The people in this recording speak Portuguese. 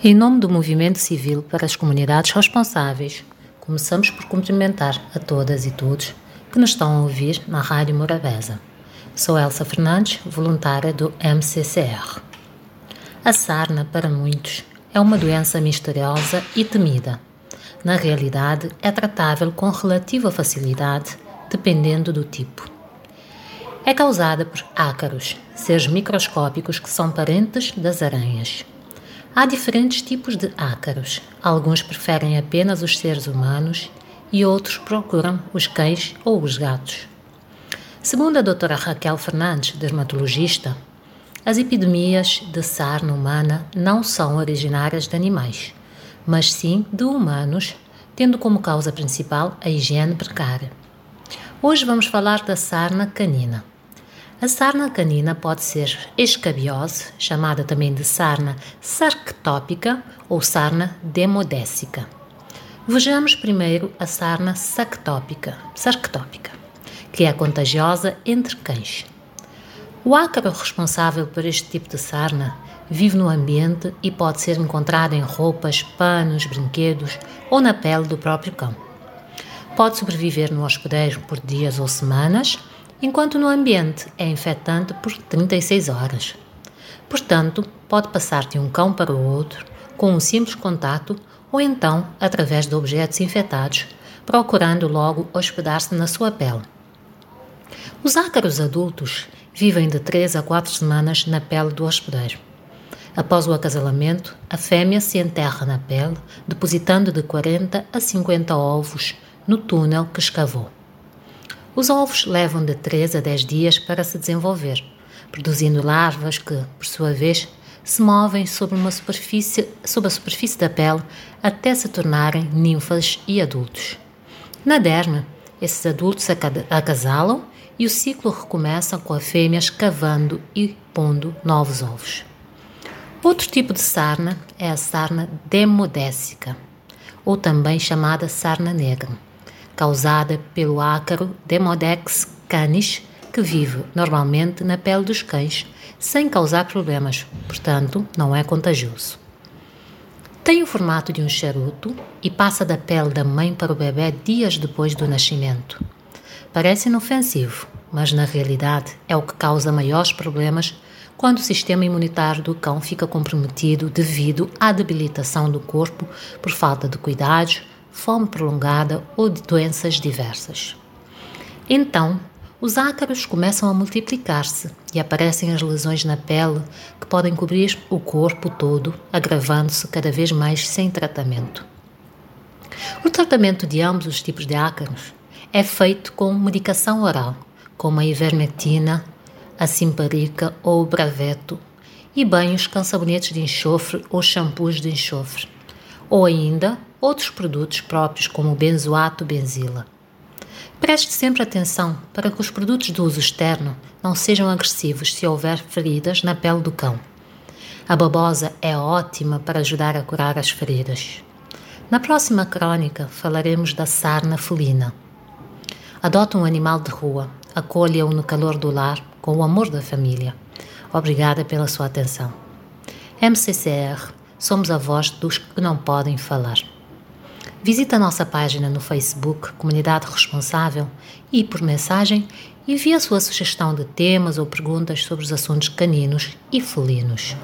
Em nome do Movimento Civil para as Comunidades Responsáveis, começamos por cumprimentar a todas e todos que nos estão a ouvir na Rádio Morabeza. Sou Elsa Fernandes, voluntária do MCCR. A sarna, para muitos, é uma doença misteriosa e temida. Na realidade, é tratável com relativa facilidade, dependendo do tipo. É causada por ácaros, seres microscópicos que são parentes das aranhas. Há diferentes tipos de ácaros. Alguns preferem apenas os seres humanos e outros procuram os cães ou os gatos. Segundo a doutora Raquel Fernandes, dermatologista, as epidemias de sarna humana não são originárias de animais, mas sim de humanos, tendo como causa principal a higiene precária. Hoje vamos falar da sarna canina. A sarna canina pode ser escabiose, chamada também de sarna sarctópica ou sarna demodésica. Vejamos primeiro a sarna sarctópica, sarctópica, que é contagiosa entre cães. O ácaro responsável por este tipo de sarna vive no ambiente e pode ser encontrado em roupas, panos, brinquedos ou na pele do próprio cão. Pode sobreviver no hospedeiro por dias ou semanas enquanto no ambiente é infectante por 36 horas. Portanto, pode passar de um cão para o outro com um simples contato ou então através de objetos infectados, procurando logo hospedar-se na sua pele. Os ácaros adultos vivem de 3 a 4 semanas na pele do hospedeiro. Após o acasalamento, a fêmea se enterra na pele, depositando de 40 a 50 ovos no túnel que escavou. Os ovos levam de 3 a 10 dias para se desenvolver, produzindo larvas que, por sua vez, se movem sobre, uma superfície, sobre a superfície da pele até se tornarem ninfas e adultos. Na derma, esses adultos acasalam e o ciclo recomeça com a fêmea escavando e pondo novos ovos. Outro tipo de sarna é a sarna demodésica, ou também chamada sarna negra causada pelo ácaro Demodex canis, que vive normalmente na pele dos cães, sem causar problemas, portanto, não é contagioso. Tem o formato de um charuto e passa da pele da mãe para o bebê dias depois do nascimento. Parece inofensivo, mas na realidade é o que causa maiores problemas quando o sistema imunitário do cão fica comprometido devido à debilitação do corpo por falta de cuidados, fome prolongada ou de doenças diversas. Então, os ácaros começam a multiplicar-se e aparecem as lesões na pele que podem cobrir o corpo todo, agravando-se cada vez mais sem tratamento. O tratamento de ambos os tipos de ácaros é feito com medicação oral, como a ivermectina, a simparica ou o braveto, e banhos com sabonetes de enxofre ou shampoos de enxofre, ou ainda outros produtos próprios como o benzoato benzila. Preste sempre atenção para que os produtos de uso externo não sejam agressivos se houver feridas na pele do cão. A babosa é ótima para ajudar a curar as feridas. Na próxima crônica falaremos da sarna felina. Adota um animal de rua, acolha-o no calor do lar com o amor da família. Obrigada pela sua atenção. MCCR, somos a voz dos que não podem falar. Visite a nossa página no Facebook Comunidade Responsável e, por mensagem, envie a sua sugestão de temas ou perguntas sobre os assuntos caninos e felinos.